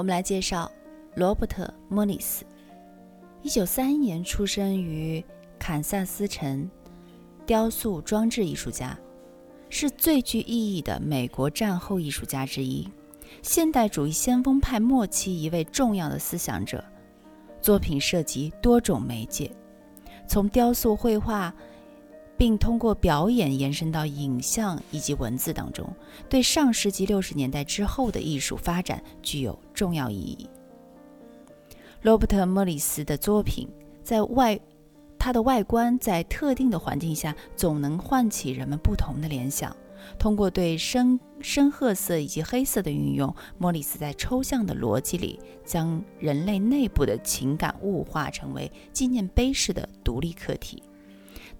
我们来介绍罗伯特·莫里斯。一九三一年出生于堪萨斯城，雕塑装置艺术家，是最具意义的美国战后艺术家之一，现代主义先锋派末期一位重要的思想者。作品涉及多种媒介，从雕塑、绘画。并通过表演延伸到影像以及文字当中，对上世纪六十年代之后的艺术发展具有重要意义。罗伯特·莫里斯的作品在外，它的外观在特定的环境下总能唤起人们不同的联想。通过对深深褐色以及黑色的运用，莫里斯在抽象的逻辑里将人类内部的情感物化成为纪念碑式的独立课题。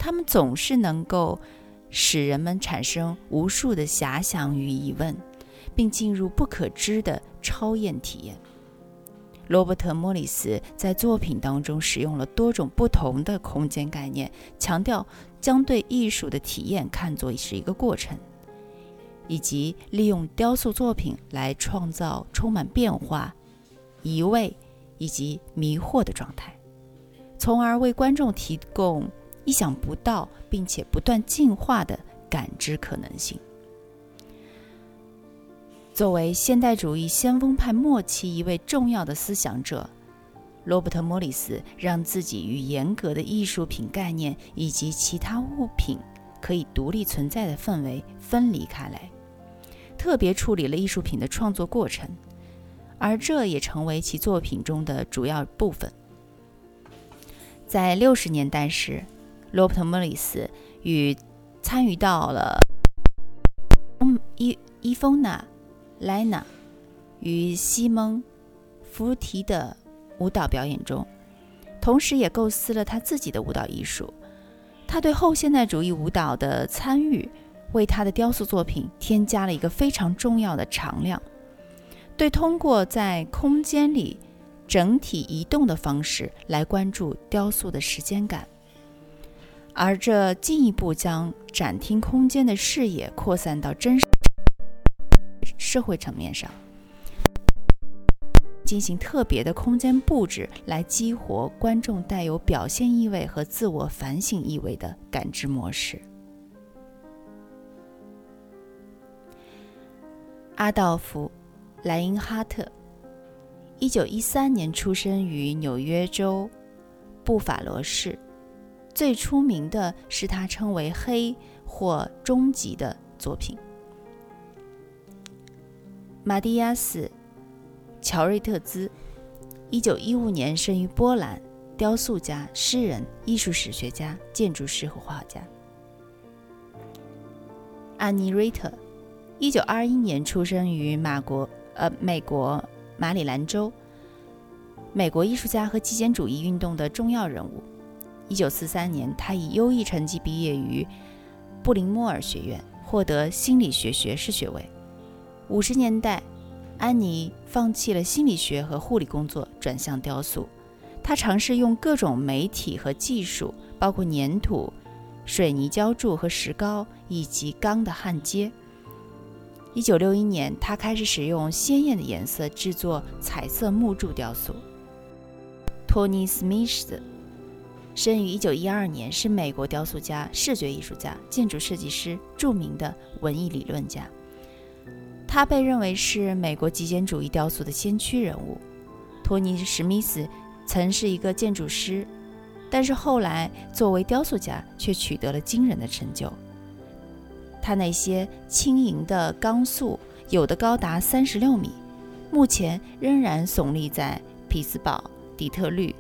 他们总是能够使人们产生无数的遐想与疑问，并进入不可知的超验体验。罗伯特·莫里斯在作品当中使用了多种不同的空间概念，强调将对艺术的体验看作是一个过程，以及利用雕塑作品来创造充满变化、移位以及迷惑的状态，从而为观众提供。意想不到，并且不断进化的感知可能性。作为现代主义先锋派末期一位重要的思想者，罗伯特·莫里斯让自己与严格的艺术品概念以及其他物品可以独立存在的氛围分离开来，特别处理了艺术品的创作过程，而这也成为其作品中的主要部分。在六十年代时。罗伯特·莫里斯与参与到了伊伊丰娜·莱娜与西蒙·弗提的舞蹈表演中，同时也构思了他自己的舞蹈艺术。他对后现代主义舞蹈的参与，为他的雕塑作品添加了一个非常重要的常量：对通过在空间里整体移动的方式来关注雕塑的时间感。而这进一步将展厅空间的视野扩散到真实社会层面上，进行特别的空间布置，来激活观众带有表现意味和自我反省意味的感知模式。阿道夫·莱因哈特，一九一三年出生于纽约州布法罗市。最出名的是他称为“黑”或“终极”的作品。马蒂亚斯·乔瑞特兹，一九一五年生于波兰，雕塑家、诗人、艺术史学家、建筑师和画家。安妮·瑞特，一九二一年出生于马国呃美国马里兰州，美国艺术家和极简主义运动的重要人物。一九四三年，他以优异成绩毕业于布林莫尔学院，获得心理学学士学位。五十年代，安妮放弃了心理学和护理工作，转向雕塑。她尝试用各种媒体和技术，包括粘土、水泥浇筑和石膏，以及钢的焊接。一九六一年，他开始使用鲜艳的颜色制作彩色木柱雕塑。托尼·斯密斯。生于一九一二年，是美国雕塑家、视觉艺术家、建筑设计师，著名的文艺理论家。他被认为是美国极简主义雕塑的先驱人物。托尼·史密斯曾是一个建筑师，但是后来作为雕塑家却取得了惊人的成就。他那些轻盈的钢塑，有的高达三十六米，目前仍然耸立在匹兹堡、底特律、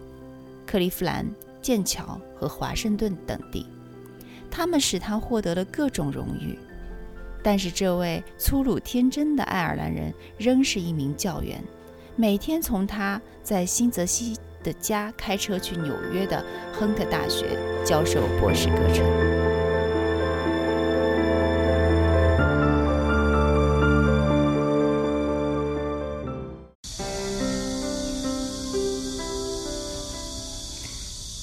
克利夫兰。剑桥和华盛顿等地，他们使他获得了各种荣誉。但是这位粗鲁天真的爱尔兰人仍是一名教员，每天从他在新泽西的家开车去纽约的亨特大学教授博士课程。